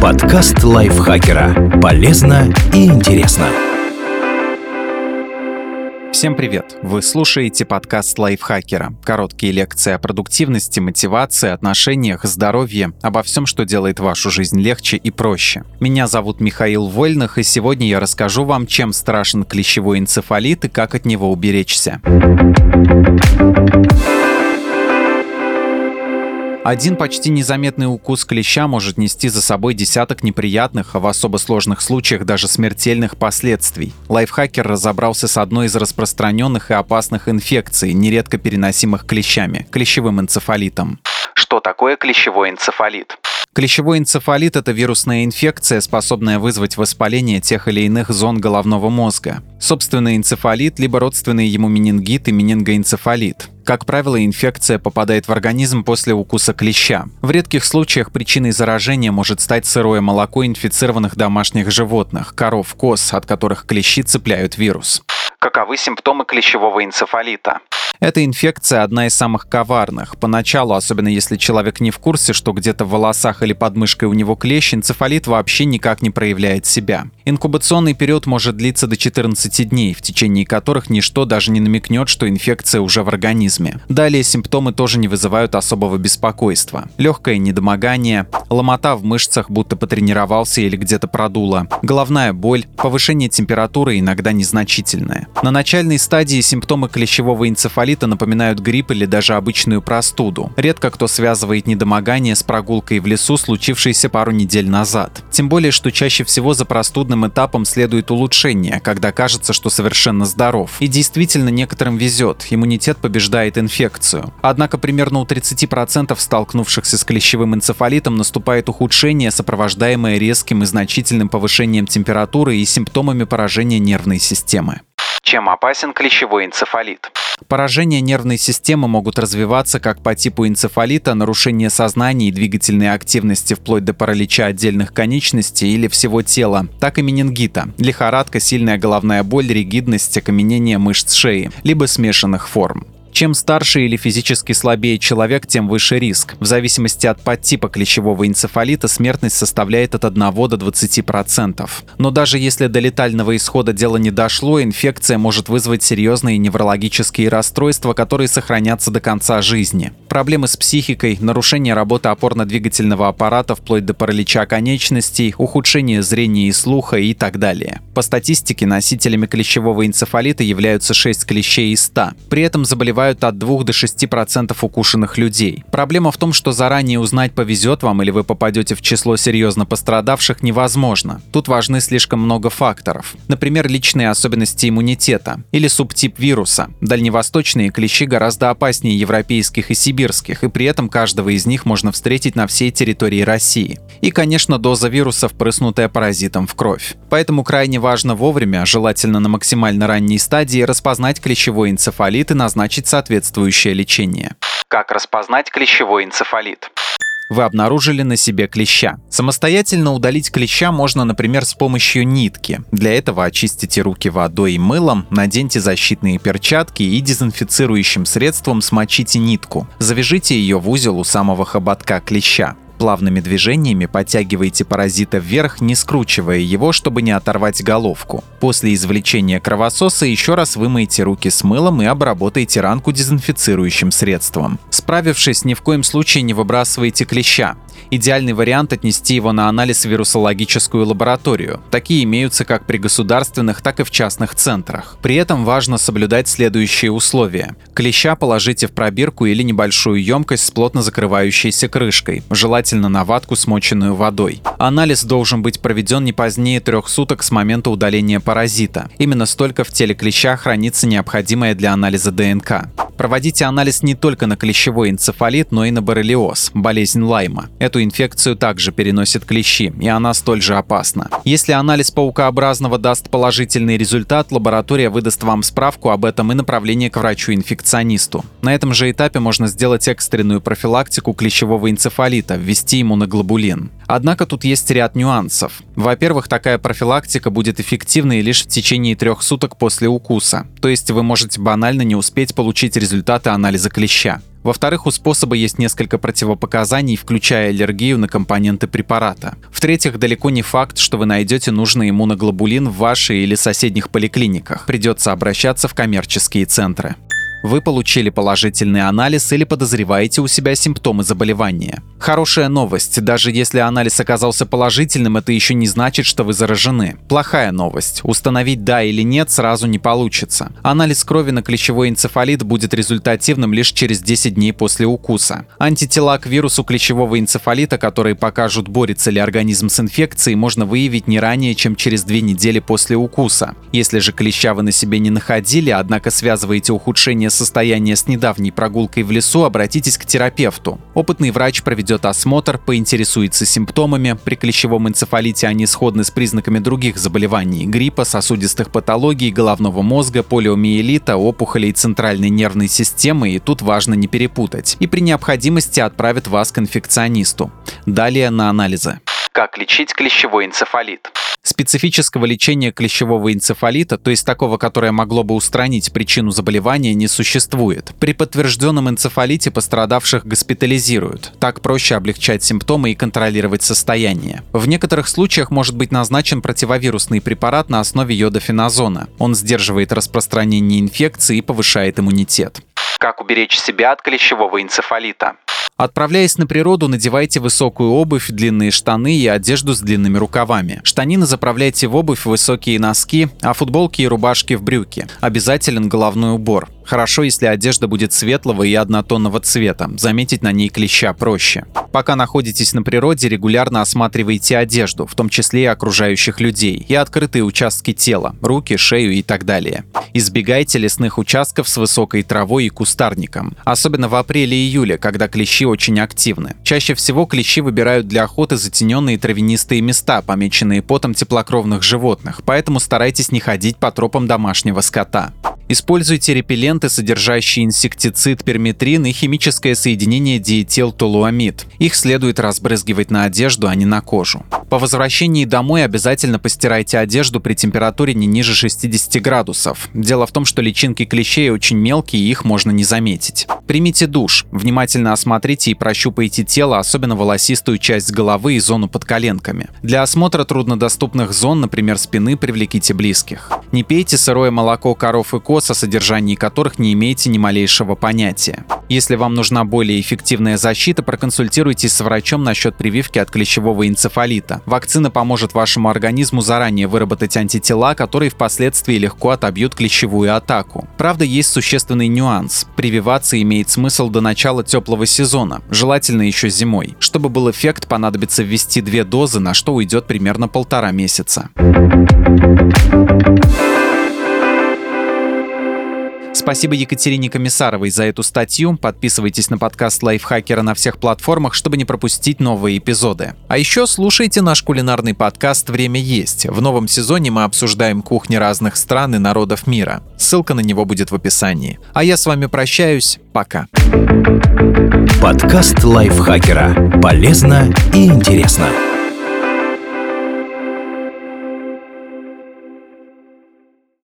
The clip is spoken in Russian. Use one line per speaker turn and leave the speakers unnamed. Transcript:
Подкаст лайфхакера. Полезно и интересно.
Всем привет! Вы слушаете подкаст лайфхакера. Короткие лекции о продуктивности, мотивации, отношениях, здоровье, обо всем, что делает вашу жизнь легче и проще. Меня зовут Михаил Вольных, и сегодня я расскажу вам, чем страшен клещевой энцефалит и как от него уберечься. Один почти незаметный укус клеща может нести за собой десяток неприятных, а в особо сложных случаях даже смертельных последствий. Лайфхакер разобрался с одной из распространенных и опасных инфекций, нередко переносимых клещами – клещевым энцефалитом. Что такое клещевой энцефалит? Клещевой энцефалит – это вирусная инфекция, способная вызвать воспаление тех или иных зон головного мозга. Собственный энцефалит, либо родственный ему менингит и менингоэнцефалит. Как правило, инфекция попадает в организм после укуса клеща. В редких случаях причиной заражения может стать сырое молоко инфицированных домашних животных – коров, коз, от которых клещи цепляют вирус. Каковы симптомы клещевого энцефалита? Эта инфекция одна из самых коварных. Поначалу, особенно если человек не в курсе, что где-то в волосах или под мышкой у него клещ, энцефалит вообще никак не проявляет себя. Инкубационный период может длиться до 14 дней, в течение которых ничто даже не намекнет, что инфекция уже в организме. Далее симптомы тоже не вызывают особого беспокойства. Легкое недомогание, ломота в мышцах, будто потренировался или где-то продуло, головная боль, повышение температуры иногда незначительное. На начальной стадии симптомы клещевого энцефалита напоминают грипп или даже обычную простуду. Редко кто связывает недомогание с прогулкой в лесу, случившейся пару недель назад. Тем более, что чаще всего за простудным этапом следует улучшение, когда кажется, что совершенно здоров. И действительно некоторым везет, иммунитет побеждает инфекцию. Однако примерно у 30% столкнувшихся с клещевым энцефалитом наступает ухудшение, сопровождаемое резким и значительным повышением температуры и симптомами поражения нервной системы. Чем опасен клещевой энцефалит? Поражения нервной системы могут развиваться как по типу энцефалита, нарушение сознания и двигательной активности вплоть до паралича отдельных конечностей или всего тела, так и менингита, лихорадка, сильная головная боль, ригидность, окаменение мышц шеи, либо смешанных форм. Чем старше или физически слабее человек, тем выше риск. В зависимости от подтипа клещевого энцефалита смертность составляет от 1 до 20%. Но даже если до летального исхода дело не дошло, инфекция может вызвать серьезные неврологические расстройства, которые сохранятся до конца жизни. Проблемы с психикой, нарушение работы опорно-двигательного аппарата вплоть до паралича конечностей, ухудшение зрения и слуха и так далее. По статистике, носителями клещевого энцефалита являются 6 клещей из 100. При этом заболевают от 2 до 6% укушенных людей. Проблема в том, что заранее узнать, повезет вам или вы попадете в число серьезно пострадавших, невозможно. Тут важны слишком много факторов. Например, личные особенности иммунитета или субтип вируса. Дальневосточные клещи гораздо опаснее европейских и сибирских, и при этом каждого из них можно встретить на всей территории России. И, конечно, доза вируса, впрыснутая паразитом в кровь. Поэтому крайне важно вовремя, желательно на максимально ранней стадии, распознать клещевой энцефалит и назначить соответствующее лечение. Как распознать клещевой энцефалит? Вы обнаружили на себе клеща. Самостоятельно удалить клеща можно, например, с помощью нитки. Для этого очистите руки водой и мылом, наденьте защитные перчатки и дезинфицирующим средством смочите нитку. Завяжите ее в узел у самого хоботка клеща. Плавными движениями подтягивайте паразита вверх, не скручивая его, чтобы не оторвать головку. После извлечения кровососа еще раз вымойте руки с мылом и обработайте ранку дезинфицирующим средством. Справившись, ни в коем случае не выбрасывайте клеща. Идеальный вариант отнести его на анализ в вирусологическую лабораторию. Такие имеются как при государственных, так и в частных центрах. При этом важно соблюдать следующие условия. Клеща положите в пробирку или небольшую емкость с плотно закрывающейся крышкой, желательно на ватку, смоченную водой. Анализ должен быть проведен не позднее трех суток с момента удаления паразита. Именно столько в теле клеща хранится необходимое для анализа ДНК. Проводите анализ не только на клещевой энцефалит, но и на боррелиоз, болезнь Лайма. Эту инфекцию также переносят клещи, и она столь же опасна. Если анализ паукообразного даст положительный результат, лаборатория выдаст вам справку об этом и направление к врачу-инфекционисту. На этом же этапе можно сделать экстренную профилактику клещевого энцефалита, ввести иммуноглобулин. Однако тут есть ряд нюансов. Во-первых, такая профилактика будет эффективной лишь в течение трех суток после укуса, то есть вы можете банально не успеть получить результаты анализа клеща. Во-вторых, у способа есть несколько противопоказаний, включая аллергию на компоненты препарата. В-третьих, далеко не факт, что вы найдете нужный иммуноглобулин в вашей или соседних поликлиниках. Придется обращаться в коммерческие центры вы получили положительный анализ или подозреваете у себя симптомы заболевания. Хорошая новость, даже если анализ оказался положительным, это еще не значит, что вы заражены. Плохая новость, установить да или нет сразу не получится. Анализ крови на клещевой энцефалит будет результативным лишь через 10 дней после укуса. Антитела к вирусу клещевого энцефалита, которые покажут, борется ли организм с инфекцией, можно выявить не ранее, чем через 2 недели после укуса. Если же клеща вы на себе не находили, однако связываете ухудшение состояния с недавней прогулкой в лесу, обратитесь к терапевту. Опытный врач проведет осмотр, поинтересуется симптомами. При клещевом энцефалите они сходны с признаками других заболеваний – гриппа, сосудистых патологий, головного мозга, полиомиелита, опухолей центральной нервной системы, и тут важно не перепутать. И при необходимости отправят вас к инфекционисту. Далее на анализы. Как лечить клещевой энцефалит? Специфического лечения клещевого энцефалита, то есть такого, которое могло бы устранить причину заболевания, не существует. При подтвержденном энцефалите пострадавших госпитализируют. Так проще облегчать симптомы и контролировать состояние. В некоторых случаях может быть назначен противовирусный препарат на основе йодофеназона. Он сдерживает распространение инфекции и повышает иммунитет. Как уберечь себя от клещевого энцефалита? Отправляясь на природу, надевайте высокую обувь, длинные штаны и одежду с длинными рукавами. Штанины заправляйте в обувь, высокие носки, а футболки и рубашки в брюки. Обязателен головной убор. Хорошо, если одежда будет светлого и однотонного цвета. Заметить на ней клеща проще. Пока находитесь на природе, регулярно осматривайте одежду, в том числе и окружающих людей, и открытые участки тела, руки, шею и так далее. Избегайте лесных участков с высокой травой и кустарником, особенно в апреле-июле, когда клещи очень активны. Чаще всего клещи выбирают для охоты затененные травянистые места, помеченные потом теплокровных животных, поэтому старайтесь не ходить по тропам домашнего скота. Используйте репелленты, содержащие инсектицид перметрин и химическое соединение диэтилтолуамид. Их следует разбрызгивать на одежду, а не на кожу. По возвращении домой обязательно постирайте одежду при температуре не ниже 60 градусов. Дело в том, что личинки клещей очень мелкие и их можно не заметить. Примите душ. Внимательно осмотрите и прощупайте тело, особенно волосистую часть головы и зону под коленками. Для осмотра труднодоступных зон, например, спины, привлеките близких. Не пейте сырое молоко коров и коз, о содержании которых не имеете ни малейшего понятия. Если вам нужна более эффективная защита, проконсультируйтесь с врачом насчет прививки от клещевого энцефалита. Вакцина поможет вашему организму заранее выработать антитела, которые впоследствии легко отобьют клещевую атаку. Правда, есть существенный нюанс. Прививаться имеет смысл до начала теплого сезона, желательно еще зимой. Чтобы был эффект, понадобится ввести две дозы, на что уйдет примерно полтора месяца. Спасибо Екатерине Комиссаровой за эту статью. Подписывайтесь на подкаст Лайфхакера на всех платформах, чтобы не пропустить новые эпизоды. А еще слушайте наш кулинарный подкаст «Время есть». В новом сезоне мы обсуждаем кухни разных стран и народов мира. Ссылка на него будет в описании. А я с вами прощаюсь. Пока.
Подкаст Лайфхакера. Полезно и интересно.